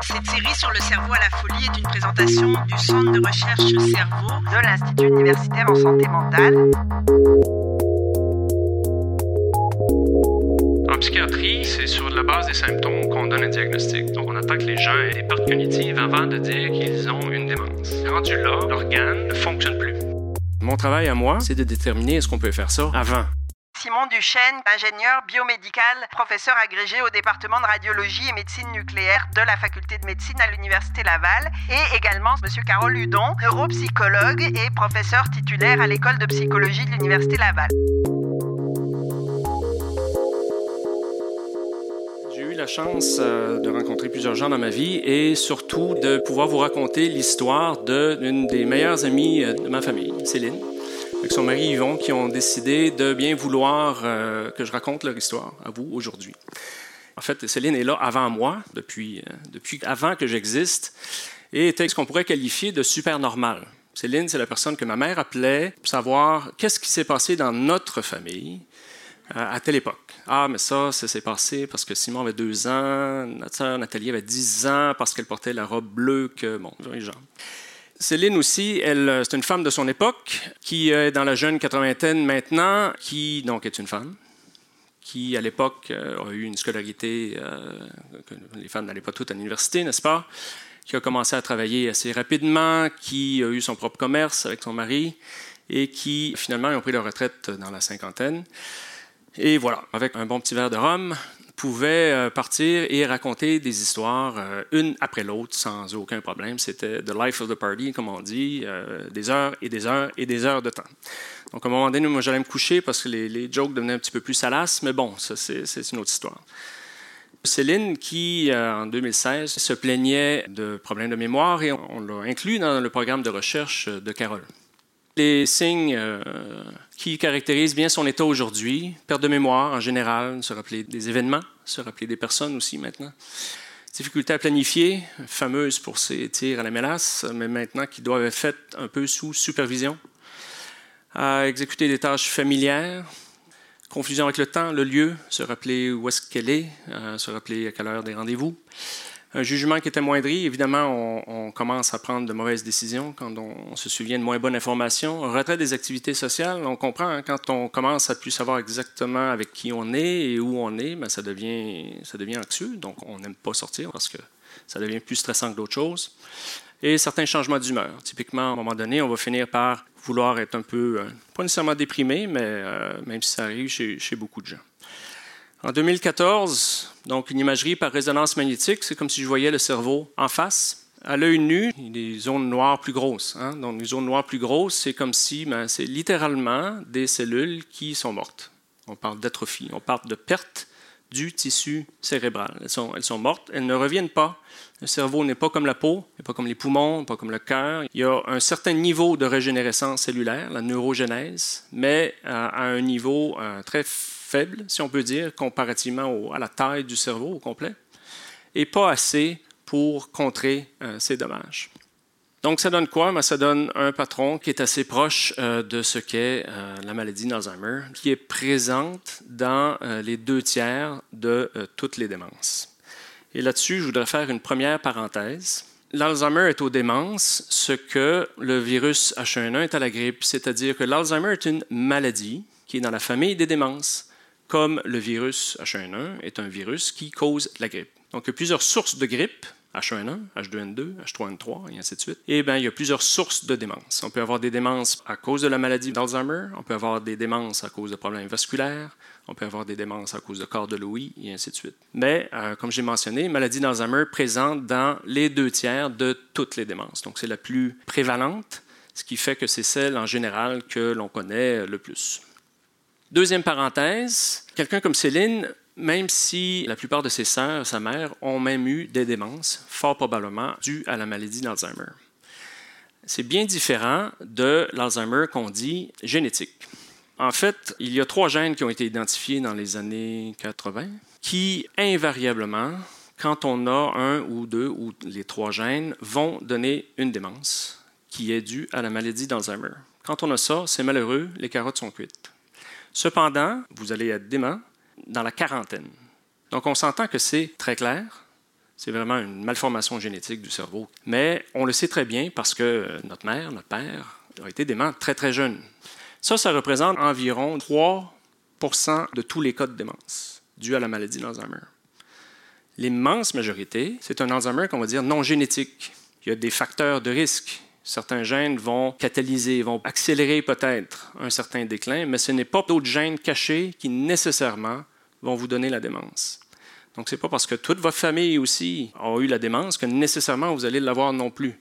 Cette série sur le cerveau à la folie est une présentation du Centre de recherche cerveau de l'Institut universitaire en santé mentale. En psychiatrie, c'est sur la base des symptômes qu'on donne un diagnostic. Donc, on attend que les gens aient des pertes cognitives avant de dire qu'ils ont une démence. Rendu là, l'organe ne fonctionne plus. Mon travail à moi, c'est de déterminer est-ce qu'on peut faire ça avant. Simon Duchesne, ingénieur biomédical, professeur agrégé au département de radiologie et médecine nucléaire de la faculté de médecine à l'Université Laval, et également M. Carole Ludon, neuropsychologue et professeur titulaire à l'école de psychologie de l'Université Laval. J'ai eu la chance euh, de rencontrer plusieurs gens dans ma vie et surtout de pouvoir vous raconter l'histoire d'une des meilleures amies euh, de ma famille, Céline avec son mari Yvon, qui ont décidé de bien vouloir euh, que je raconte leur histoire à vous aujourd'hui. En fait, Céline est là avant moi, depuis, euh, depuis avant que j'existe, et était ce qu'on pourrait qualifier de super normal. Céline, c'est la personne que ma mère appelait pour savoir qu'est-ce qui s'est passé dans notre famille euh, à telle époque. Ah, mais ça, ça s'est passé parce que Simon avait deux ans, notre sœur Nathalie avait dix ans parce qu'elle portait la robe bleue que, bon, les gens. Céline aussi, euh, c'est une femme de son époque qui est dans la jeune quatre-vingtaine maintenant, qui donc est une femme, qui à l'époque euh, a eu une scolarité euh, les femmes n'allaient pas toutes à l'université, n'est-ce pas? Qui a commencé à travailler assez rapidement, qui a eu son propre commerce avec son mari et qui finalement ont pris leur retraite dans la cinquantaine. Et voilà, avec un bon petit verre de rhum, pouvait euh, partir et raconter des histoires, euh, une après l'autre, sans aucun problème. C'était the life of the party, comme on dit, euh, des heures et des heures et des heures de temps. Donc, à un moment donné, moi, j'allais me coucher parce que les, jokes devenaient un petit peu plus salaces, mais bon, ça, c'est une autre histoire. Céline, qui en 2016 se plaignait de problèmes de mémoire et on l'a inclus dans le programme de recherche de Carole. Les signes qui caractérisent bien son état aujourd'hui, perte de mémoire en général, se rappeler des événements, se rappeler des personnes aussi maintenant. Difficulté à planifier, fameuse pour ses tirs à la mélasse, mais maintenant qui doivent être faites un peu sous supervision. À exécuter des tâches familières, confusion avec le temps, le lieu, se rappeler où est-ce qu'elle est, euh, se rappeler à quelle heure des rendez-vous un jugement qui est amoindri. Évidemment, on, commence à prendre de mauvaises décisions quand on, se souvient de moins bonnes informations. Un retrait des activités sociales, on comprend, hein, quand on commence à plus savoir exactement avec qui on est et où on est, ben, ça, devient, ça anxieux. Donc, on n'aime pas sortir parce que ça devient plus stressant que d'autres choses. Et certains changements d'humeur. Typiquement, à un moment donné, on va finir par vouloir être un peu, euh, pas nécessairement déprimé, mais euh, même si ça arrive chez beaucoup de gens. En 2014, donc une imagerie par résonance magnétique, c'est comme si je voyais le cerveau en face. À l'œil nu, il y a des zones noires plus grosses. Hein. Donc, les zones noires plus grosses, c'est comme si ben, c'est littéralement des cellules qui sont mortes. On parle d'atrophie, on parle de perte du tissu cérébral. Elles sont, mortes, elles ne reviennent pas. Le cerveau n'est pas comme la peau, n'est pas comme les poumons, pas comme le cœur. Il y a un certain niveau de régénérescence cellulaire, la neurogénèse, mais à, un niveau euh, très faible, si on peut dire, comparativement à la taille du cerveau au complet, et pas assez pour contrer euh, ces dommages. Donc, ça donne quoi? Ben, ça donne un patron qui est assez proche euh, de ce qu'est euh, la maladie d'Alzheimer, qui est présente dans les deux tiers de toutes les démences. Et là-dessus, je voudrais faire une première parenthèse. L'Alzheimer est aux démences ce que le virus H1N1 est à la grippe, c'est-à-dire que l'Alzheimer est une maladie qui est dans la famille des démences comme le virus H1N1 est un virus qui cause la grippe. Donc, il y a plusieurs sources de grippe, H1N1, H2N2, H3N3, et ainsi de suite. Et bien, il y a plusieurs sources de démence. On peut avoir des démences à cause de la maladie d'Alzheimer, on peut avoir des démences à cause de problèmes vasculaires, on peut avoir des démences à cause de corps de Louis, et ainsi de suite. Mais, euh, comme j'ai mentionné, maladie d'Alzheimer présente dans les deux tiers de toutes les démences. Donc, c'est la plus prévalente, ce qui fait que c'est celle en général que l'on connaît le plus. Deuxième parenthèse, quelqu'un comme Céline, même si la plupart de ses sœurs, sa mère, ont même eu des démences, fort probablement dues à la maladie d'Alzheimer. C'est bien différent de l'Alzheimer qu'on dit génétique. En fait, il y a trois gènes qui ont été identifiés dans les années 80 qui, invariablement, quand on a un ou deux ou les trois gènes, vont donner une démence qui est due à la maladie d'Alzheimer. Quand on a ça, c'est malheureux, les carottes sont cuites. Cependant, vous allez être dément dans la quarantaine. Donc on s'entend que c'est très clair, c'est vraiment une malformation génétique du cerveau. Mais on le sait très bien parce que notre mère, notre père ont été déments très très jeunes. Ça, ça représente environ 3% de tous les cas de démence dus à la maladie d'Alzheimer. L'immense majorité, c'est un Alzheimer qu'on va dire non génétique. Il y a des facteurs de risque. Certains gènes vont catalyser, vont accélérer peut-être un certain déclin, mais ce n'est pas d'autres gènes cachés qui nécessairement vont vous donner la démence. Donc, ce n'est pas parce que toute votre famille aussi a eu la démence que nécessairement vous allez l'avoir non plus.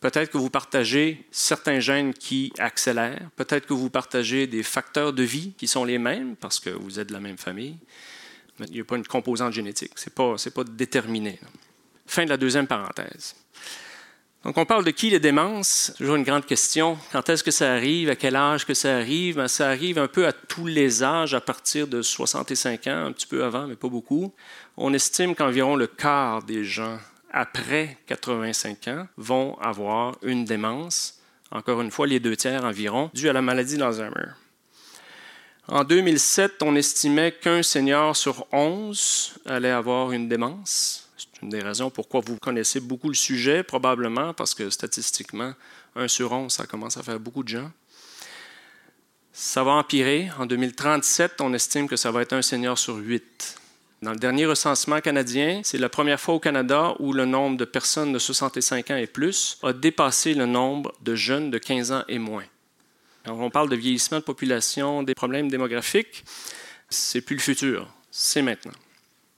Peut-être que vous partagez certains gènes qui accélèrent, peut-être que vous partagez des facteurs de vie qui sont les mêmes parce que vous êtes de la même famille, il n'y a pas une composante génétique. Ce n'est pas, pas déterminé. Fin de la deuxième parenthèse. Donc, on parle de qui les démences? Toujours une grande question. Quand est-ce que ça arrive? À quel âge que ça arrive? Ben, ça arrive un peu à tous les âges, à partir de 65 ans, un petit peu avant, mais pas beaucoup. On estime qu'environ le quart des gens après 85 ans vont avoir une démence, encore une fois les deux tiers environ, due à la maladie d'Alzheimer. En 2007, on estimait qu'un senior sur 11 allait avoir une démence. Une des raisons pourquoi vous connaissez beaucoup le sujet, probablement parce que statistiquement, un sur 11, ça commence à faire beaucoup de gens. Ça va empirer. En 2037, on estime que ça va être un senior sur 8. Dans le dernier recensement canadien, c'est la première fois au Canada où le nombre de personnes de 65 ans et plus a dépassé le nombre de jeunes de 15 ans et moins. Alors, on parle de vieillissement de population, des problèmes démographiques. C'est plus le futur, c'est maintenant.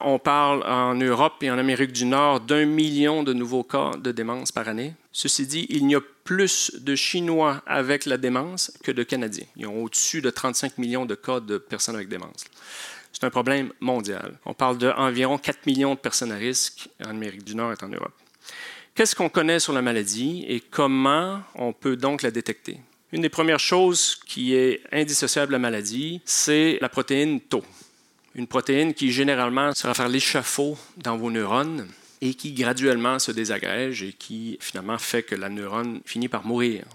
On parle en Europe et en Amérique du Nord d'un million de nouveaux cas de démence par année. Ceci dit, il y a plus de Chinois avec la démence que de Canadiens. Ils ont au-dessus de 35 millions de cas de personnes avec démence. C'est un problème mondial. On parle d'environ 4 millions de personnes à risque en Amérique du Nord et en Europe. Qu'est-ce qu'on connaît sur la maladie et comment on peut donc la détecter? Une des premières choses qui est indissociable de la maladie, c'est la protéine Tau. Une protéine qui généralement sera faire l'échafaud dans vos neurones et qui graduellement se désagrège et qui finalement fait que la neurone finit par mourir.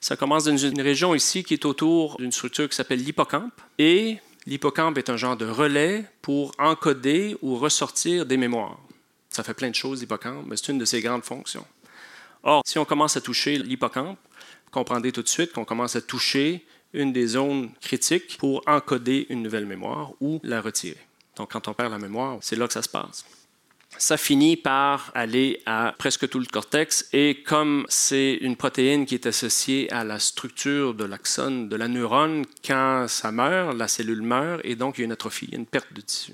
Ça commence dans une région ici qui est autour d'une structure qui s'appelle l'hippocampe et L'hippocampe est un genre de relais pour encoder ou ressortir des mémoires. Ça fait plein de choses, l'hippocampe, mais c'est une de ses grandes fonctions. Or, si on commence à toucher l'hippocampe, vous comprendrez tout de suite qu'on commence à toucher une des zones critiques pour encoder une nouvelle mémoire ou la retirer. Donc, quand on perd la mémoire, c'est là que ça se passe ça finit par aller à presque tout le cortex et comme c'est une protéine qui est associée à la structure de l'axone de la neurone, quand ça meurt, la cellule meurt et donc il y a une atrophie, une perte de tissu.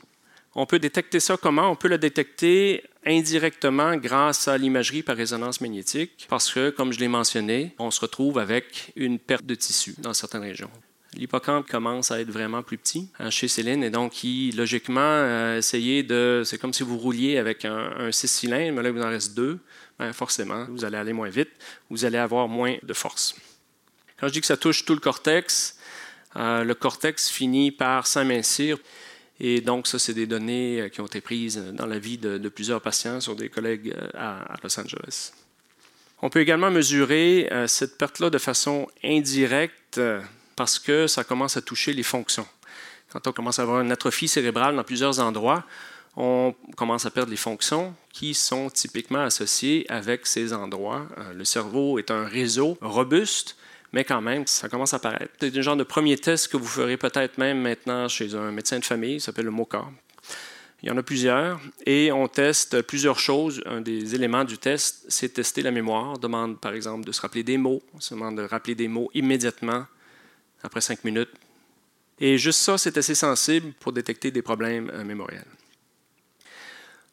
On peut détecter ça comment? On peut le détecter indirectement grâce à l'imagerie par résonance magnétique parce que, comme je l'ai mentionné, on se retrouve avec une perte de tissu dans certaines régions. L'hippocampe commence à être vraiment plus petit hein, chez Céline et donc il, logiquement, a essayé de. C'est comme si vous rouliez avec un, six cylindres, mais là, il vous en reste deux. Ben, forcément, vous allez aller moins vite, vous allez avoir moins de force. Quand je dis que ça touche tout le cortex, euh, le cortex finit par s'amincir. Et donc, ça, c'est des données euh, qui ont été prises dans la vie de, plusieurs patients sur des collègues euh, à, Los Angeles. On peut également mesurer cette perte-là de façon indirecte parce que ça commence à toucher les fonctions. Quand on commence à avoir une atrophie cérébrale dans plusieurs endroits, on commence à perdre les fonctions qui sont typiquement associées avec ces endroits. Euh, le cerveau est un réseau robuste, mais quand même, ça commence à apparaître. C'est un genre de premier test que vous ferez peut-être même maintenant chez un médecin de famille, il s'appelle le MOCA. Il y en a plusieurs et on teste plusieurs choses. Un des éléments du test, c'est tester la mémoire. On demande par exemple de se rappeler des mots. On se demande de rappeler des mots immédiatement après cinq minutes. Et juste ça, c'est assez sensible pour détecter des problèmes euh, mémoriels.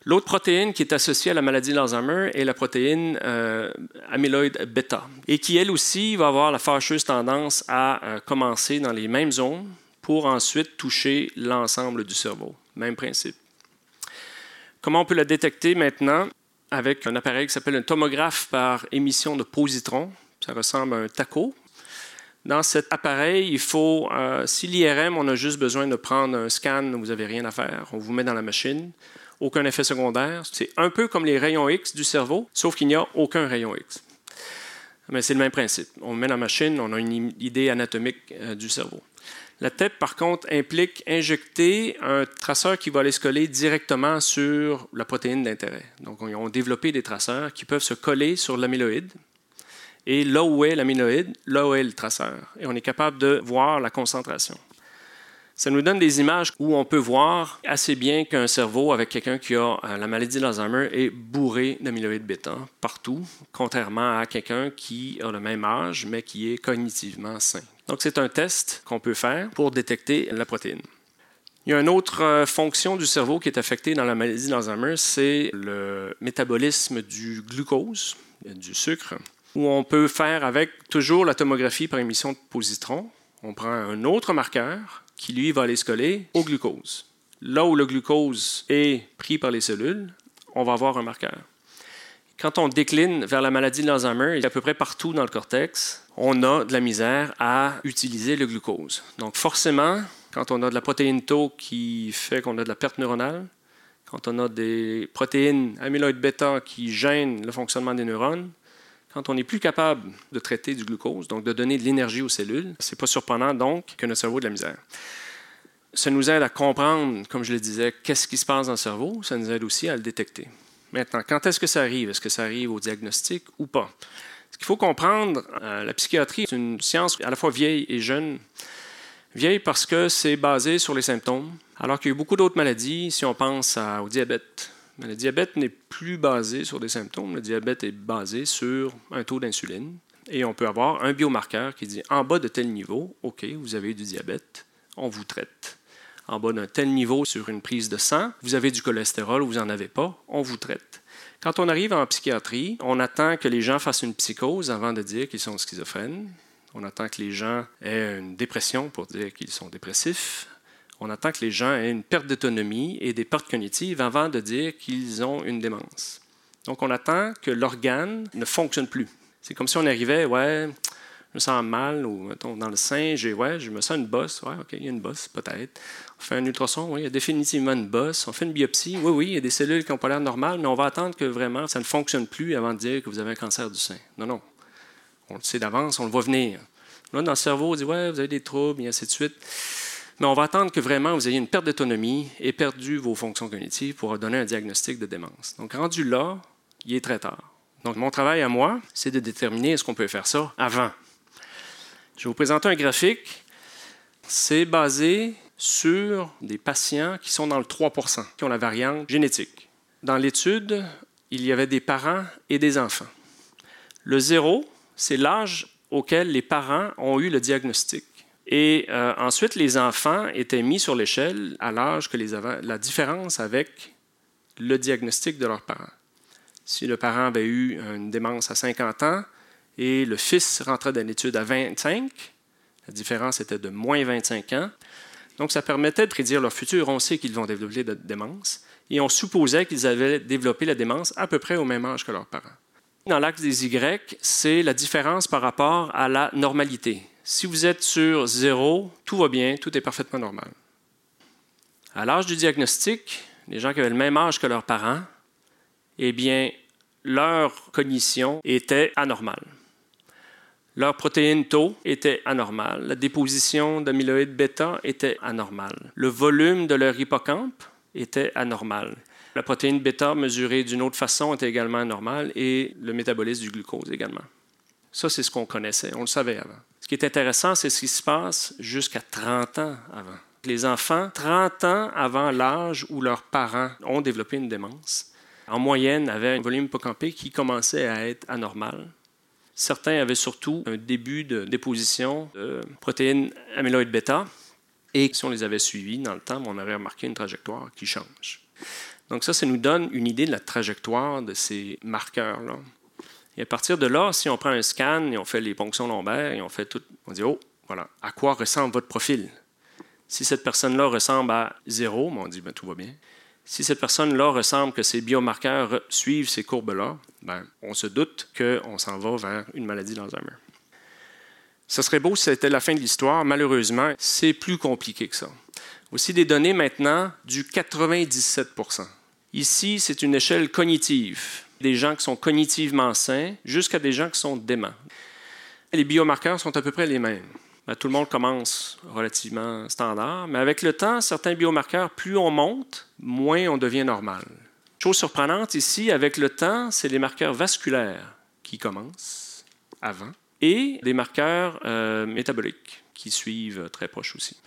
L'autre protéine qui est associée à la maladie d'Alzheimer est la protéine euh, amyloïde bêta, et qui, elle aussi, va avoir la fâcheuse tendance à euh, commencer dans les mêmes zones pour ensuite toucher l'ensemble du cerveau. Même principe. Comment on peut la détecter maintenant? Avec un appareil qui s'appelle un tomographe par émission de positrons. Ça ressemble à un taco, dans cet appareil, il faut, euh, si l'IRM, on a juste besoin de prendre un scan, vous n'avez rien à faire, on vous met dans la machine, aucun effet secondaire. C'est un peu comme les rayons X du cerveau, sauf qu'il n'y a aucun rayon X. Mais c'est le même principe. On met la machine, on a une idée anatomique euh, du cerveau. La TEP, par contre, implique injecter un traceur qui va aller se coller directement sur la protéine d'intérêt. Donc, ils ont développé des traceurs qui peuvent se coller sur l'amyloïde. Et là où est l'amyloïde, là où est le traceur. Et on est capable de voir la concentration. Ça nous donne des images où on peut voir assez bien qu'un cerveau avec quelqu'un qui a euh, la maladie d'Alzheimer est bourré d'amyloïde bêta partout, contrairement à quelqu'un qui a le même âge mais qui est cognitivement sain. Donc c'est un test qu'on peut faire pour détecter la protéine. Il y a une autre euh, fonction du cerveau qui est affectée dans la maladie d'Alzheimer, c'est le métabolisme du glucose, du sucre, où on peut faire avec toujours la tomographie par émission de positrons. On prend un autre marqueur qui, lui, va aller se coller au glucose. Là où le glucose est pris par les cellules, on va avoir un marqueur. Quand on décline vers la maladie d'Alzheimer, à peu près partout dans le cortex, on a de la misère à utiliser le glucose. Donc forcément, quand on a de la protéine tau qui fait qu'on a de la perte neuronale, quand on a des protéines amyloïdes bêta qui gênent le fonctionnement des neurones, quand on n'est plus capable de traiter du glucose, donc de donner de l'énergie aux cellules, ce n'est pas surprenant donc que notre cerveau ait de la misère. Ça nous aide à comprendre, comme je le disais, qu'est-ce qui se passe dans le cerveau. Ça nous aide aussi à le détecter. Maintenant, quand est-ce que ça arrive? Est-ce que ça arrive au diagnostic ou pas? Ce qu'il faut comprendre, euh, la psychiatrie est une science à la fois vieille et jeune. Vieille parce que c'est basé sur les symptômes, alors qu'il y a beaucoup d'autres maladies, si on pense au diabète, le diabète n'est plus basé sur des symptômes. Le diabète est basé sur un taux d'insuline. Et on peut avoir un biomarqueur qui dit en bas de tel niveau, OK, vous avez du diabète, on vous traite. En bas d'un tel niveau sur une prise de sang, vous avez du cholestérol, vous n'en avez pas, on vous traite. Quand on arrive en psychiatrie, on attend que les gens fassent une psychose avant de dire qu'ils sont schizophrènes. On attend que les gens aient une dépression pour dire qu'ils sont dépressifs on attend que les gens aient une perte d'autonomie et des pertes cognitives avant de dire qu'ils ont une démence. Donc, on attend que l'organe ne fonctionne plus. C'est comme si on arrivait, ouais, je me sens mal, ou mettons, dans le sein, j'ai, ouais, je me sens une bosse. Ouais, OK, il y a une bosse, peut-être. On fait un ultrason, oui, il y a définitivement une bosse. On fait une biopsie, oui, oui, il y a des cellules qui n'ont pas l'air normales, mais on va attendre que vraiment ça ne fonctionne plus avant de dire que vous avez un cancer du sein. Non, non. On le sait d'avance, on le voit venir. Là, dans le cerveau, on dit, ouais, vous avez des troubles, et ainsi de suite. Mais on va attendre que vraiment vous ayez une perte d'autonomie et perdu vos fonctions cognitives pour donner un diagnostic de démence. Donc, rendu là, il est très tard. Donc, mon travail à moi, c'est de déterminer est-ce qu'on peut faire ça avant. Je vais vous présenter un graphique. C'est basé sur des patients qui sont dans le 3% qui ont la variante génétique. Dans l'étude, il y avait des parents et des enfants. Le zéro, c'est l'âge auquel les parents ont eu le diagnostic. Et euh, ensuite, les enfants étaient mis sur l'échelle à l'âge que les avaient, la différence avec le diagnostic de leurs parents. Si le parent avait eu une démence à 50 ans et le fils rentrait dans l'étude à 25, la différence était de moins 25 ans. Donc, ça permettait de prédire leur futur. On sait qu'ils vont développer la démence et on supposait qu'ils avaient développé la démence à peu près au même âge que leurs parents. Dans l'axe des Y, c'est la différence par rapport à la normalité. Si vous êtes sur zéro, tout va bien, tout est parfaitement normal. À l'âge du diagnostic, les gens qui avaient le même âge que leurs parents, eh bien, leur cognition était anormale. Leur protéine tau était anormale. La déposition d'amyloïde bêta était anormale. Le volume de leur hippocampe était anormal. La protéine bêta mesurée d'une autre façon était également anormale et le métabolisme du glucose également. Ça, c'est ce qu'on connaissait, on le savait avant. Ce qui est intéressant, c'est ce qui se passe jusqu'à 30 ans avant. Les enfants, 30 ans avant l'âge où leurs parents ont développé une démence, en moyenne avaient un volume hippocampé qui commençait à être anormal. Certains avaient surtout un début de déposition de protéines amyloïdes bêta. Et si on les avait suivis dans le temps, on aurait remarqué une trajectoire qui change. Donc ça, ça nous donne une idée de la trajectoire de ces marqueurs-là. Et à partir de là, si on prend un scan et on fait les ponctions lombaires et on fait tout, on dit, oh, voilà, à quoi ressemble votre profil? Si cette personne-là ressemble à zéro, ben, on dit, ben, tout va bien. Si cette personne-là ressemble que ses biomarqueurs suivent ces courbes-là, ben, on se doute qu'on s'en va vers une maladie d'Alzheimer. Ce serait beau si c'était la fin de l'histoire. Malheureusement, c'est plus compliqué que ça. Voici des données maintenant du 97% Ici, c'est une échelle cognitive des gens qui sont cognitivement sains jusqu'à des gens qui sont déments. Les biomarqueurs sont à peu près les mêmes. ben, tout le monde commence relativement standard, mais avec le temps, certains biomarqueurs, plus on monte, moins on devient normal. Chose surprenante ici, avec le temps, c'est les marqueurs vasculaires qui commencent avant et des marqueurs euh, métaboliques qui suivent très proches aussi.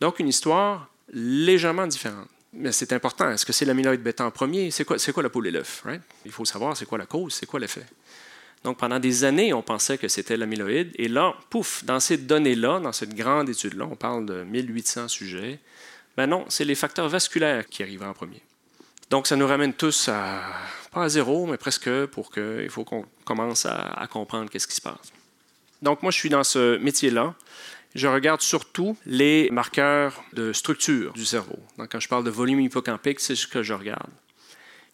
Donc, une histoire légèrement différente. Mais c'est important. Est-ce que c'est l'amyloïde bêta en premier? C'est quoi, quoi la poule et l'œuf? Il faut savoir c'est quoi la cause, c'est quoi l'effet. Donc, pendant des années, on pensait que c'était l'amyloïde. Et là, pouf, dans ces données-là, dans cette grande étude-là, on parle de 1800 sujets. Ben non, c'est les facteurs vasculaires qui arrivent en premier. Donc, ça nous ramène tous à, pas à zéro, mais presque, pour qu'il faut qu'on commence à, à comprendre qu'est-ce qui se passe. Donc, moi, je suis dans ce métier-là. Je regarde surtout les marqueurs de structure du cerveau. Donc, quand je parle de volume hippocampique, c'est ce que je regarde.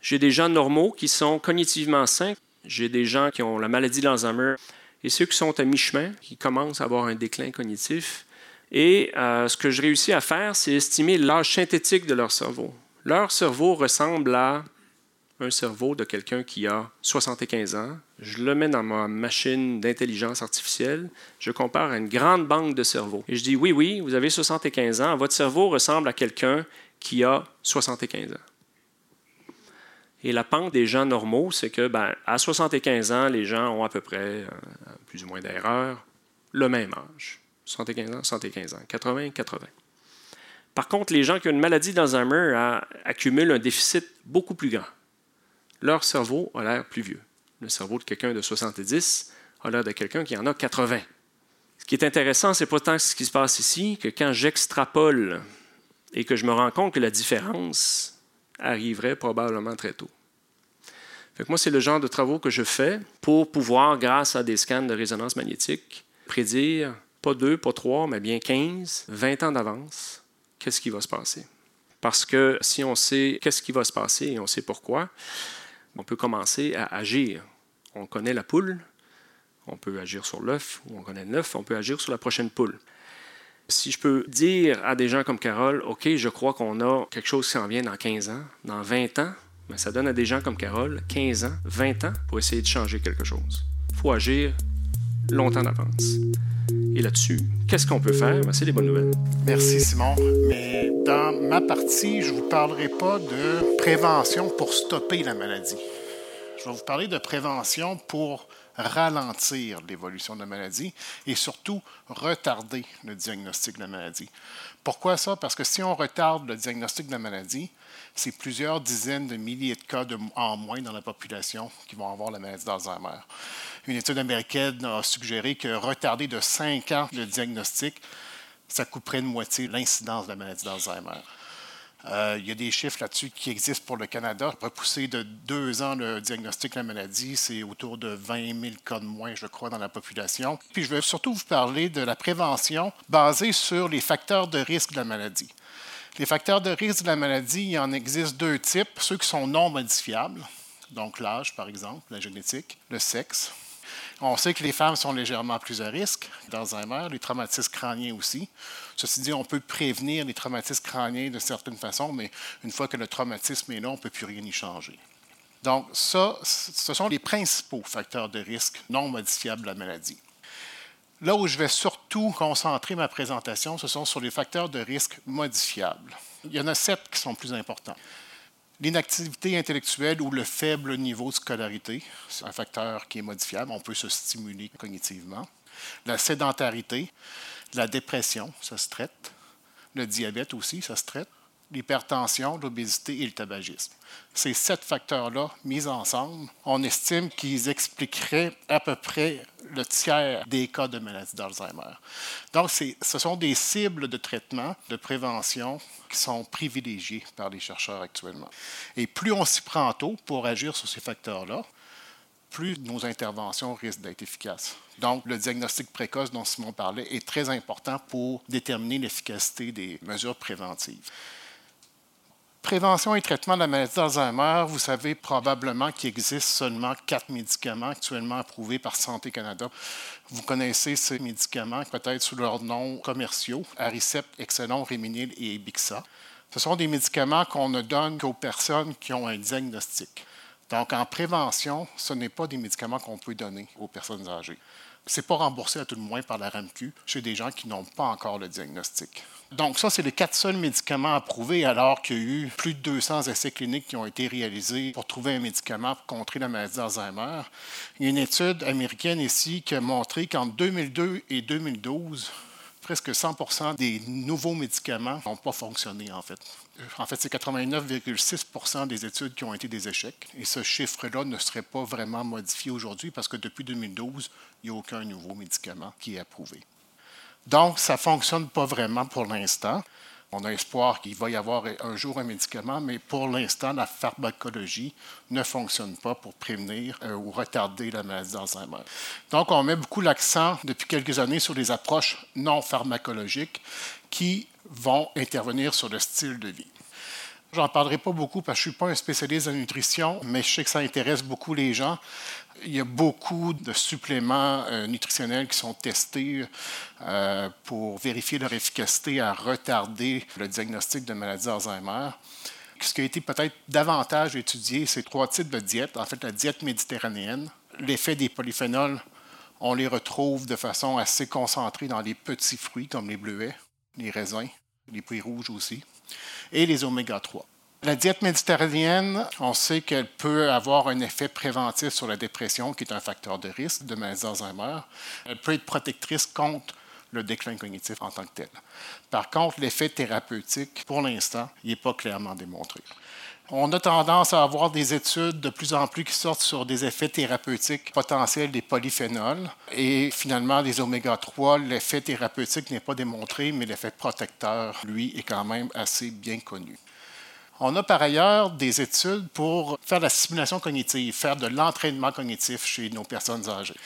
J'ai des gens normaux qui sont cognitivement sains. J'ai des gens qui ont la maladie d'Alzheimer et ceux qui sont à mi-chemin, qui commencent à avoir un déclin cognitif. Et euh, ce que je réussis à faire, c'est estimer l'âge synthétique de leur cerveau. Leur cerveau ressemble à un cerveau de quelqu'un qui a 75 ans, je le mets dans ma machine d'intelligence artificielle, je compare à une grande banque de cerveaux. Et je dis, oui, oui, vous avez 75 ans, votre cerveau ressemble à quelqu'un qui a 75 ans. Et la pente des gens normaux, c'est que ben, à 75 ans, les gens ont à peu près, euh, plus ou moins d'erreurs, le même âge. 75 ans, 75 ans. 80, 80. Par contre, les gens qui ont une maladie d'Alzheimer accumulent un déficit beaucoup plus grand leur cerveau a l'air plus vieux. Le cerveau de quelqu'un de 70 a l'air de quelqu'un qui en a 80. Ce qui est intéressant, c'est pas tant ce qui se passe ici que quand j'extrapole et que je me rends compte que la différence arriverait probablement très tôt. Fait moi, c'est le genre de travaux que je fais pour pouvoir, grâce à des scans de résonance magnétique, prédire pas deux, pas trois, mais bien 15, 20 ans d'avance, qu'est-ce qui va se passer? Parce que si on sait qu'est-ce qui va se passer et on sait pourquoi, on peut commencer à agir. On connaît la poule, on peut agir sur l'œuf, ou on connaît l'œuf, on peut agir sur la prochaine poule. Si je peux dire à des gens comme Carole, OK, je crois qu'on a quelque chose qui s'en vient dans 15 ans, dans 20 ans, mais ça donne à des gens comme Carole 15 ans, 20 ans pour essayer de changer quelque chose. Il faut agir longtemps d'avance. Et là-dessus, qu'est-ce qu'on peut faire? Ben, c'est des bonnes nouvelles. Merci, Simon. Mais dans ma partie, je ne vous parlerai pas de prévention pour stopper la maladie. Je vais vous parler de prévention pour ralentir l'évolution de la maladie et surtout retarder le diagnostic de la maladie. Pourquoi ça? Parce que si on retarde le diagnostic de la maladie, c'est plusieurs dizaines de milliers de cas en moins dans la population qui vont avoir la maladie d'Alzheimer. Une étude américaine a suggéré que retarder de 5 ans le diagnostic, ça couperait de moitié l'incidence de la maladie d'Alzheimer. Euh, il y a des chiffres là-dessus qui existent pour le Canada. Repousser de deux ans le diagnostic de la maladie, c'est autour de 20 000 cas de moins, je crois, dans la population. Puis je vais surtout vous parler de la prévention basée sur les facteurs de risque de la maladie. Les facteurs de risque de la maladie, il en existe deux types. Ceux qui sont non modifiables, donc l'âge, par exemple, la génétique, le sexe, on sait que les femmes sont légèrement plus à risque d'Alzheimer, les traumatismes crâniens aussi. Ceci dit, on peut prévenir les traumatismes crâniens de certaines façons, mais une fois que le traumatisme est là, on ne peut plus rien y changer. Donc, ça, ce sont les principaux facteurs de risque non modifiables de la maladie. Là où je vais surtout concentrer ma présentation, ce sont sur les facteurs de risque modifiables. Il y en a sept qui sont plus importants. L'inactivité intellectuelle ou le faible niveau de scolarité, c'est un facteur qui est modifiable, on peut se stimuler cognitivement. La sédentarité, la dépression, ça se traite. Le diabète aussi, ça se traite. L'hypertension, l'obésité et le tabagisme. Ces sept facteurs-là, mis ensemble, on estime qu'ils expliqueraient à peu près le tiers des cas de maladie d'Alzheimer. Donc, ce sont des cibles de traitement, de prévention qui sont privilégiées par les chercheurs actuellement. Et plus on s'y prend tôt pour agir sur ces facteurs-là, plus nos interventions risquent d'être efficaces. Donc, le diagnostic précoce dont Simon parlait est très important pour déterminer l'efficacité des mesures préventives. Prévention et traitement de la maladie d'Alzheimer, vous savez probablement qu'il existe seulement quatre médicaments actuellement approuvés par Santé Canada. Vous connaissez ces médicaments peut-être sous leurs noms commerciaux, Aricept, Excelon, Réminil et Bixa. Ce sont des médicaments qu'on ne donne qu'aux personnes qui ont un diagnostic. Donc, en prévention, ce n'est pas des médicaments qu'on peut donner aux personnes âgées. C'est pas remboursé à tout le moins par la RAMQ chez des gens qui n'ont pas encore le diagnostic. Donc ça, c'est les quatre seuls médicaments approuvés alors qu'il y a eu plus de 200 essais cliniques qui ont été réalisés pour trouver un médicament pour contrer la maladie d'Alzheimer. Il y a une étude américaine ici qui a montré qu'entre 2002 et 2012, presque 100 des nouveaux médicaments n'ont pas fonctionné en fait. En fait, c'est 89,6% des études qui ont été des échecs. Et ce chiffre-là ne serait pas vraiment modifié aujourd'hui parce que depuis 2012, il n'y a aucun nouveau médicament qui est approuvé. Donc, ça ne fonctionne pas vraiment pour l'instant. On a espoir qu'il va y avoir un jour un médicament, mais pour l'instant, la pharmacologie ne fonctionne pas pour prévenir euh, ou retarder la maladie d'Alzheimer. Donc, on met beaucoup l'accent depuis quelques années sur les approches non pharmacologiques qui vont intervenir sur le style de vie. J'en parlerai pas beaucoup parce que je ne suis pas un spécialiste en nutrition, mais je sais que ça intéresse beaucoup les gens. Il y a beaucoup de suppléments euh, nutritionnels qui sont testés euh, pour vérifier leur efficacité à retarder le diagnostic de maladie d'Alzheimer. Ce qui a été peut-être davantage étudié, c'est trois types de diètes. En fait, la diète méditerranéenne, l'effet des polyphénols, on les retrouve de façon assez concentrée dans les petits fruits comme les bleuets, les raisins, les fruits rouges aussi, et les oméga 3. La diète méditerranéenne, on sait qu'elle peut avoir un effet préventif sur la dépression, qui est un facteur de risque de maladie d'Alzheimer. Elle peut être protectrice contre le déclin cognitif en tant que tel. Par contre, l'effet thérapeutique, pour l'instant, n'est pas clairement démontré. On a tendance à avoir des études de plus en plus qui sortent sur des effets thérapeutiques potentiels des polyphénols. Et finalement, les oméga 3, l'effet thérapeutique n'est pas démontré, mais l'effet protecteur, lui, est quand même assez bien connu. On a par ailleurs des études pour faire de la stimulation cognitive, faire de l'entraînement cognitif chez nos personnes âgées.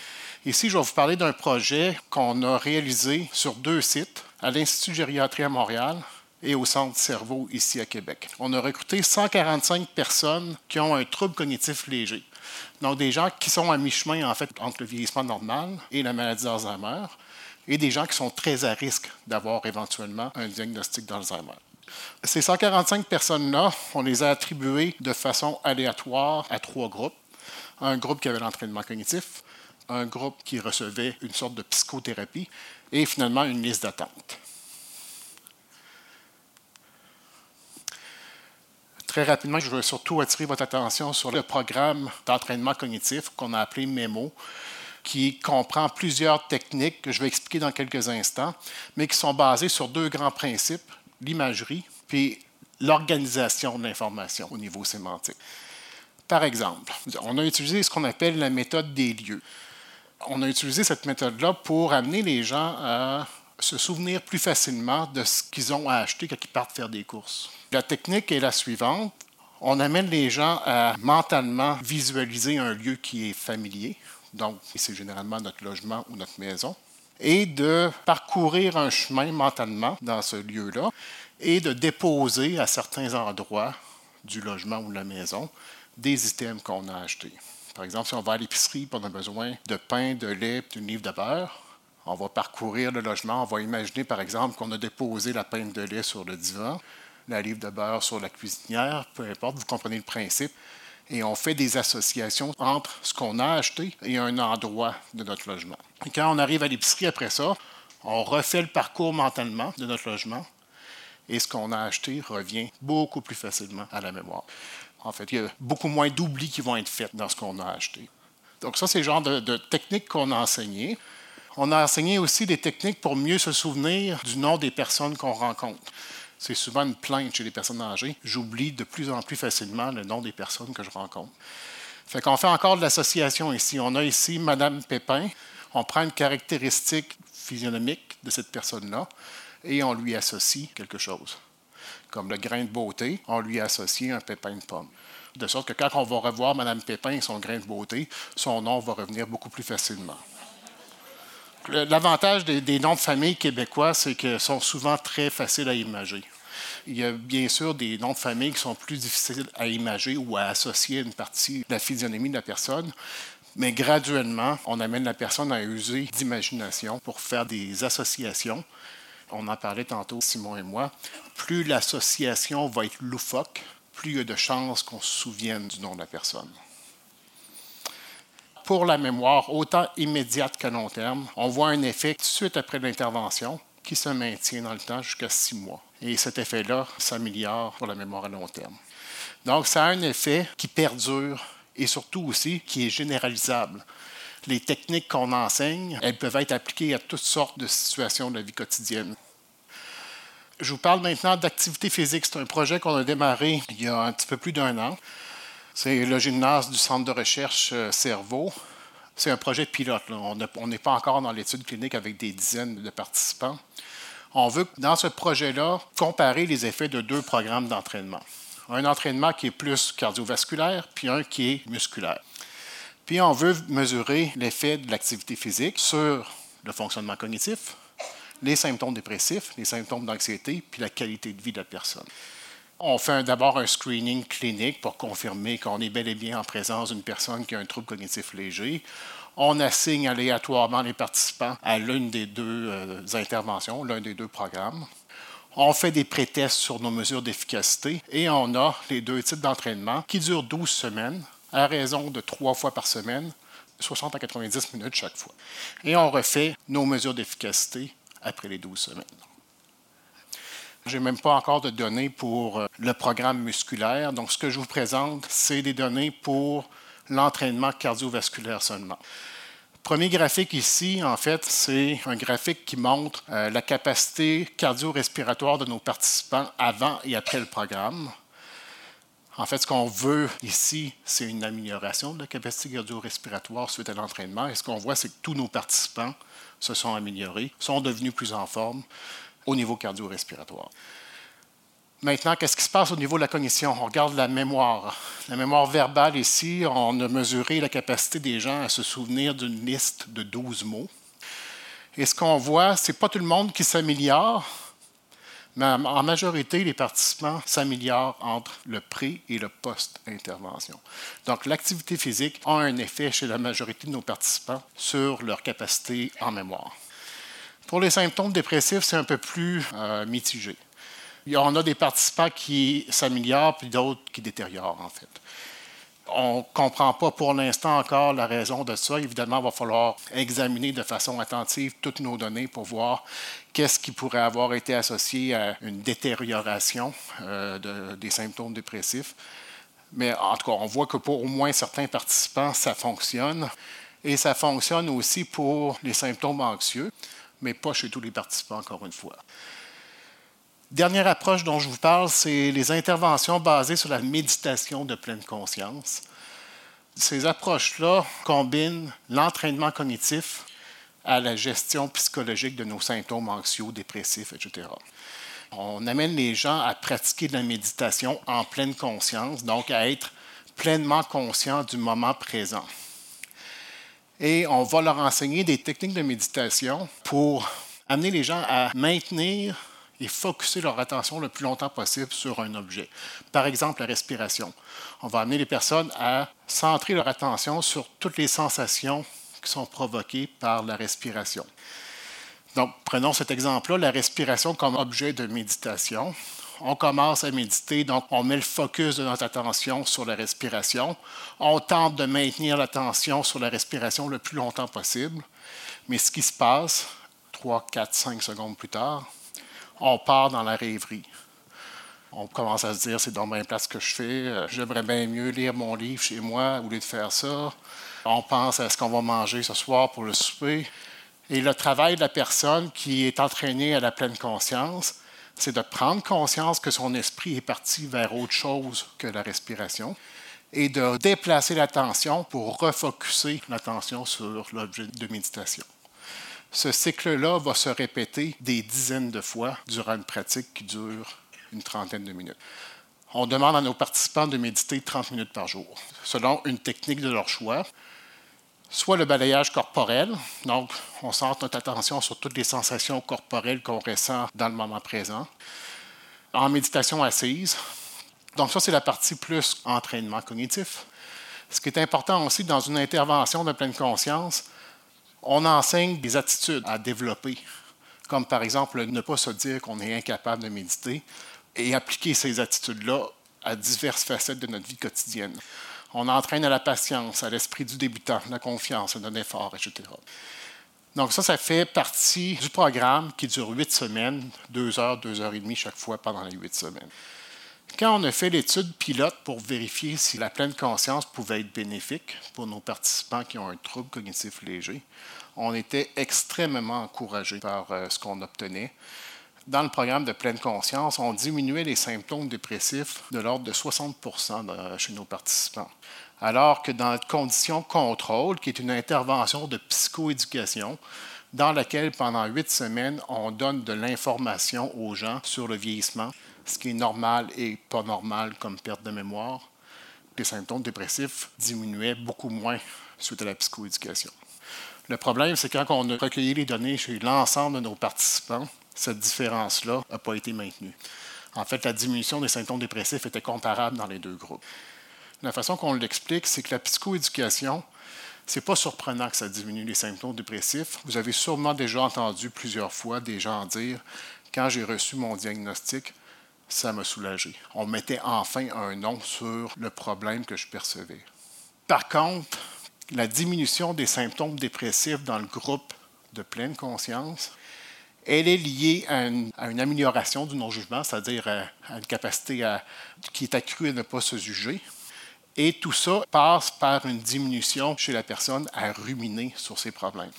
Ici, je vais vous parler d'un projet qu'on a réalisé sur deux sites, à l'Institut de gériatrie à Montréal et au Centre Cerveau ici à Québec. On a recruté 145 personnes qui ont un trouble cognitif léger. Donc, des gens qui sont à mi-chemin, en fait, entre le vieillissement normal et la maladie d'Alzheimer, et des gens qui sont très à risque d'avoir éventuellement un diagnostic d'Alzheimer. Ces 145 personnes-là, on les a attribuées de façon aléatoire à trois groupes. Un groupe qui avait l'entraînement cognitif, un groupe qui recevait une sorte de psychothérapie et finalement une liste d'attente. Très rapidement, je veux surtout attirer votre attention sur le programme d'entraînement cognitif qu'on a appelé MEMO, qui comprend plusieurs techniques que je vais expliquer dans quelques instants, mais qui sont basées sur deux grands principes l'imagerie, puis l'organisation de l'information au niveau sémantique. Par exemple, on a utilisé ce qu'on appelle la méthode des lieux. On a utilisé cette méthode-là pour amener les gens à se souvenir plus facilement de ce qu'ils ont à acheter quand ils partent faire des courses. La technique est la suivante. On amène les gens à mentalement visualiser un lieu qui est familier. Donc, c'est généralement notre logement ou notre maison et de parcourir un chemin mentalement dans ce lieu-là et de déposer à certains endroits du logement ou de la maison des items qu'on a achetés. Par exemple, si on va à l'épicerie on a besoin de pain, de lait, d'une livre de beurre, on va parcourir le logement, on va imaginer par exemple qu'on a déposé la pinte de lait sur le divan, la livre de beurre sur la cuisinière, peu importe, vous comprenez le principe et on fait des associations entre ce qu'on a acheté et un endroit de notre logement. Quand on arrive à l'épicerie après ça, on refait le parcours mentalement de notre logement et ce qu'on a acheté revient beaucoup plus facilement à la mémoire. En fait, il y a beaucoup moins d'oublis qui vont être faits dans ce qu'on a acheté. Donc ça, c'est le genre de, de techniques qu'on a enseignées. On a enseigné aussi des techniques pour mieux se souvenir du nom des personnes qu'on rencontre c'est souvent une plainte chez les personnes âgées. J'oublie de plus en plus facilement le nom des personnes que je rencontre. Fait qu'on fait encore de l'association ici. On a ici Madame Pépin. On prend une caractéristique physionomique de cette personne-là et on lui associe quelque chose. Comme le grain de beauté, on lui associe un pépin de pomme. De sorte que quand on va revoir Madame Pépin et son grain de beauté, son nom va revenir beaucoup plus facilement. L'avantage des, noms de famille québécois, c'est qu'ils sont souvent très faciles à imager. Il y a bien sûr des noms de famille qui sont plus difficiles à imager ou à associer à une partie de la physionomie de la personne. Mais graduellement, on amène la personne à user d'imagination pour faire des associations. On en parlait tantôt, Simon et moi. Plus l'association va être loufoque, plus il y a de chances qu'on se souvienne du nom de la personne pour la mémoire, autant immédiate qu'à long terme, on voit un effet suite après l'intervention qui se maintient dans le temps jusqu'à six mois. Et cet effet-là s'améliore pour la mémoire à long terme. Donc, ça a un effet qui perdure et surtout aussi qui est généralisable. Les techniques qu'on enseigne, elles peuvent être appliquées à toutes sortes de situations de la vie quotidienne. Je vous parle maintenant d'activité physique. C'est un projet qu'on a démarré il y a un petit peu plus d'un an. C'est le gymnase du Centre de recherche euh, Cerveau. C'est un projet pilote. On n'est pas encore dans l'étude clinique avec des dizaines de participants. On veut, dans ce projet-là, comparer les effets de deux programmes d'entraînement. Un entraînement qui est plus cardiovasculaire, puis un qui est musculaire. Puis on veut mesurer l'effet de l'activité physique sur le fonctionnement cognitif, les symptômes dépressifs, les symptômes d'anxiété, puis la qualité de vie de la personne. On fait d'abord un screening clinique pour confirmer qu'on est bel et bien en présence d'une personne qui a un trouble cognitif léger. On assigne aléatoirement les participants à l'une des deux euh, interventions, l'un des deux programmes. On fait des pré-tests sur nos mesures d'efficacité et on a les deux types d'entraînement qui durent 12 semaines à raison de trois fois par semaine, 60 à 90 minutes chaque fois. Et on refait nos mesures d'efficacité après les 12 semaines. Je n'ai même pas encore de données pour euh, le programme musculaire. Donc, ce que je vous présente, c'est des données pour l'entraînement cardiovasculaire seulement. Premier graphique ici, en fait, c'est un graphique qui montre euh, la capacité cardio-respiratoire de nos participants avant et après le programme. En fait, ce qu'on veut ici, c'est une amélioration de la capacité cardio-respiratoire suite à l'entraînement. Et ce qu'on voit, c'est que tous nos participants se sont améliorés, sont devenus plus en forme au niveau cardio-respiratoire. Maintenant, qu'est-ce qui se passe au niveau de la cognition? On regarde la mémoire. La mémoire verbale ici, on a mesuré la capacité des gens à se souvenir d'une liste de 12 mots. Et ce qu'on voit, ce n'est pas tout le monde qui s'améliore, mais en majorité, les participants s'améliorent entre le pré et le post-intervention. Donc, l'activité physique a un effet chez la majorité de nos participants sur leur capacité en mémoire. Pour les symptômes dépressifs, c'est un peu plus euh, mitigé. On a des participants qui s'améliorent puis d'autres qui détériorent, en fait. On ne comprend pas pour l'instant encore la raison de ça. Évidemment, il va falloir examiner de façon attentive toutes nos données pour voir qu'est-ce qui pourrait avoir été associé à une détérioration euh, des symptômes dépressifs. Mais en tout cas, on voit que pour au moins certains participants, ça fonctionne. Et ça fonctionne aussi pour les symptômes anxieux mais pas chez tous les participants, encore une fois. Dernière approche dont je vous parle, c'est les interventions basées sur la méditation de pleine conscience. Ces approches-là combinent l'entraînement cognitif à la gestion psychologique de nos symptômes anxieux, dépressifs, etc. On amène les gens à pratiquer de la méditation en pleine conscience, donc à être pleinement conscients du moment présent et on va leur enseigner des techniques de méditation pour amener les gens à maintenir et focuser leur attention le plus longtemps possible sur un objet. Par exemple, la respiration. On va amener les personnes à centrer leur attention sur toutes les sensations qui sont provoquées par la respiration. Donc, prenons cet exemple-là, la respiration comme objet de méditation on commence à méditer, donc on met le focus de notre attention sur la respiration. On tente de maintenir l'attention sur la respiration le plus longtemps possible. Mais ce qui se passe, 3, 4, 5 secondes plus tard, on part dans la rêverie. On commence à se dire, c'est dans bien place ce que je fais, euh, j'aimerais bien mieux lire mon livre chez moi au lieu de faire ça. On pense à ce qu'on va manger ce soir pour le souper. Et le travail de la personne qui est entraînée à la pleine conscience, c'est de prendre conscience que son esprit est parti vers autre chose que la respiration et de déplacer l'attention pour refocuser l'attention sur l'objet de méditation. Ce cycle-là va se répéter des dizaines de fois durant une pratique qui dure une trentaine de minutes. On demande à nos participants de méditer 30 minutes par jour, selon une technique de leur choix soit le balayage corporel, donc on centre notre attention sur toutes les sensations corporelles qu'on ressent dans le moment présent, en méditation assise. Donc ça, c'est la partie plus entraînement cognitif. Ce qui est important aussi dans une intervention de pleine conscience, on enseigne des attitudes à développer, comme par exemple ne pas se dire qu'on est incapable de méditer et appliquer ces attitudes-là à diverses facettes de notre vie quotidienne. On entraîne à la patience, à l'esprit du débutant, la confiance, un effort, etc. Donc ça, ça fait partie du programme qui dure huit semaines, deux heures, deux heures et demie chaque fois pendant les huit semaines. Quand on a fait l'étude pilote pour vérifier si la pleine conscience pouvait être bénéfique pour nos participants qui ont un trouble cognitif léger, on était extrêmement encouragés par euh, ce qu'on obtenait. Dans le programme de pleine conscience, on diminuait les symptômes dépressifs de l'ordre de 60% chez nos participants. Alors que dans la condition contrôle, qui est une intervention de psychoéducation, dans laquelle pendant huit semaines, on donne de l'information aux gens sur le vieillissement, ce qui est normal et pas normal comme perte de mémoire, les symptômes dépressifs diminuaient beaucoup moins suite à la psychoéducation. Le problème, c'est quand on a recueilli les données chez l'ensemble de nos participants, cette différence-là n'a pas été maintenue. En fait, la diminution des symptômes dépressifs était comparable dans les deux groupes. La façon qu'on l'explique, c'est que la psychoéducation, c'est pas surprenant que ça diminue les symptômes dépressifs. Vous avez sûrement déjà entendu plusieurs fois des gens dire quand j'ai reçu mon diagnostic, ça m'a soulagé. On mettait enfin un nom sur le problème que je percevais. Par contre, la diminution des symptômes dépressifs dans le groupe de pleine conscience, elle est liée à une, amélioration du non-jugement, c'est-à-dire à, une capacité qui est accrue à ne pas se juger. Et tout ça passe par une diminution chez la personne à ruminer sur ses problèmes.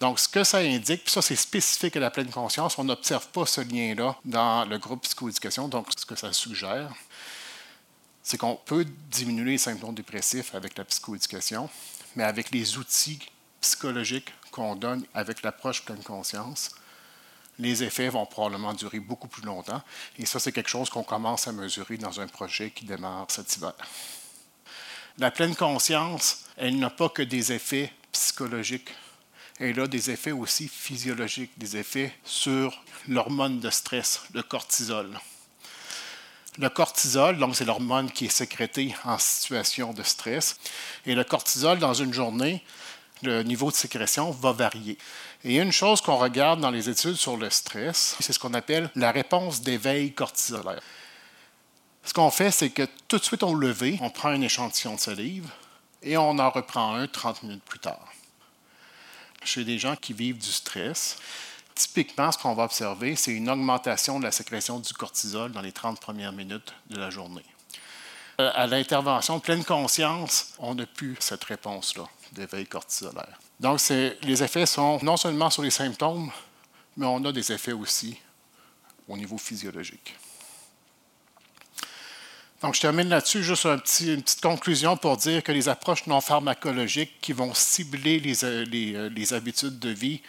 Donc, ce que ça indique, puis ça c'est spécifique à la pleine conscience, on n'observe pas ce lien-là dans le groupe psychoéducation. Donc, ce que ça suggère, c'est qu'on peut diminuer les symptômes dépressifs avec la psychoéducation, mais avec les outils psychologiques qu'on donne avec l'approche pleine conscience, les effets vont probablement durer beaucoup plus longtemps. Et ça, c'est quelque chose qu'on commence à mesurer dans un projet qui démarre cet hiver. La pleine conscience, elle n'a pas que des effets psychologiques. Elle a des effets aussi physiologiques, des effets sur l'hormone de stress, le cortisol. Le cortisol, donc c'est l'hormone qui est sécrétée en situation de stress. Et le cortisol, dans une journée, le niveau de sécrétion va varier. Et une chose qu'on regarde dans les études sur le stress, c'est ce qu'on appelle la réponse d'éveil cortisolaire. Ce qu'on fait, c'est que tout de suite au lever, on prend un échantillon de salive et on en reprend un 30 minutes plus tard. Chez des gens qui vivent du stress, typiquement, ce qu'on va observer, c'est une augmentation de la sécrétion du cortisol dans les 30 premières minutes de la journée. Euh, à l'intervention pleine conscience, on n'a plus cette réponse-là d'éveil cortisolaire. Donc, les effets sont non seulement sur les symptômes, mais on a des effets aussi au niveau physiologique. Donc, je termine là-dessus, juste une petite conclusion pour dire que les approches non pharmacologiques qui vont cibler les, euh, euh, habitudes de vie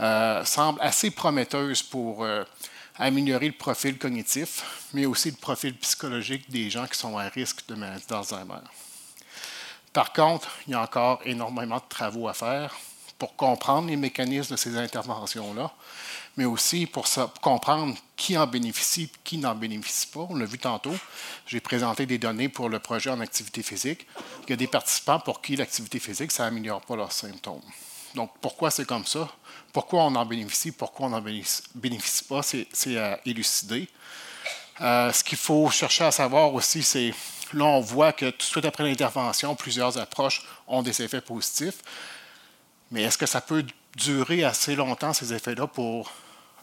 euh, semblent assez prometteuses pour améliorer le profil cognitif, mais aussi le profil psychologique des gens qui sont à risque de maladie d'Alzheimer. Par contre, il y a encore énormément de travaux à faire pour comprendre les mécanismes de ces interventions-là, mais aussi pour, comprendre qui en bénéficie et qui n'en bénéficie pas. On l'a vu tantôt. J'ai présenté des données pour le projet en activité physique. Il y a des participants pour qui l'activité physique, ça n'améliore pas leurs symptômes. Donc, pourquoi c'est comme ça? Pourquoi on en bénéficie? Pourquoi on n'en bénéficie pas? C'est à élucider. Euh, ce qu'il faut chercher à savoir aussi, c'est là, on voit que tout de suite après l'intervention, plusieurs approches ont des effets positifs. Mais est-ce que ça peut durer assez longtemps, ces effets-là, pour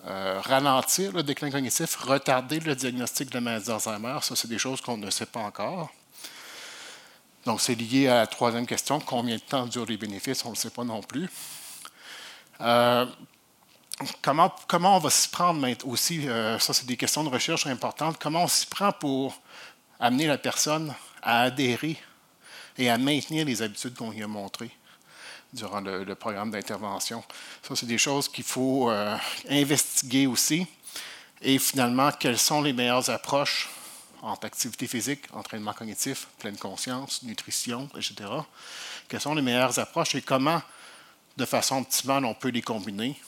euh, ralentir le déclin cognitif, retarder le diagnostic de la maladie d'Alzheimer, ça, c'est des choses qu'on ne sait pas encore. Donc, c'est lié à la troisième question, combien de temps durent les bénéfices, on ne le sait pas non plus. Euh, comment, on va s'y prendre aussi, euh, ça c'est des questions de recherche importantes, comment on s'y prend pour amener la personne à adhérer et à maintenir les habitudes qu'on lui a montrées durant le, programme d'intervention. Ça, c'est des choses qu'il faut euh, investiguer aussi. Et finalement, quelles sont les meilleures approches entre activité physique, entraînement cognitif, pleine conscience, nutrition, etc. Quelles sont les meilleures approches et comment, de façon optimale, on peut les combiner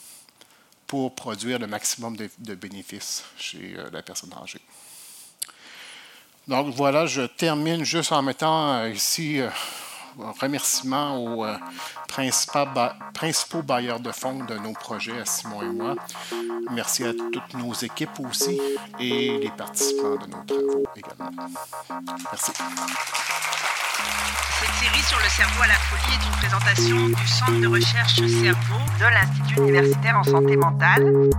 pour produire le maximum de, bénéfices chez euh, la personne âgée? Donc voilà, je termine juste en mettant euh, ici un remerciement aux euh, principaux, bailleurs de fonds de nos projets, à Simon et moi. Merci à toutes nos équipes aussi et les participants de nos travaux également. Merci. Cette série sur le cerveau à la folie est une présentation du Centre de recherche cerveau de l'Institut universitaire en santé mentale.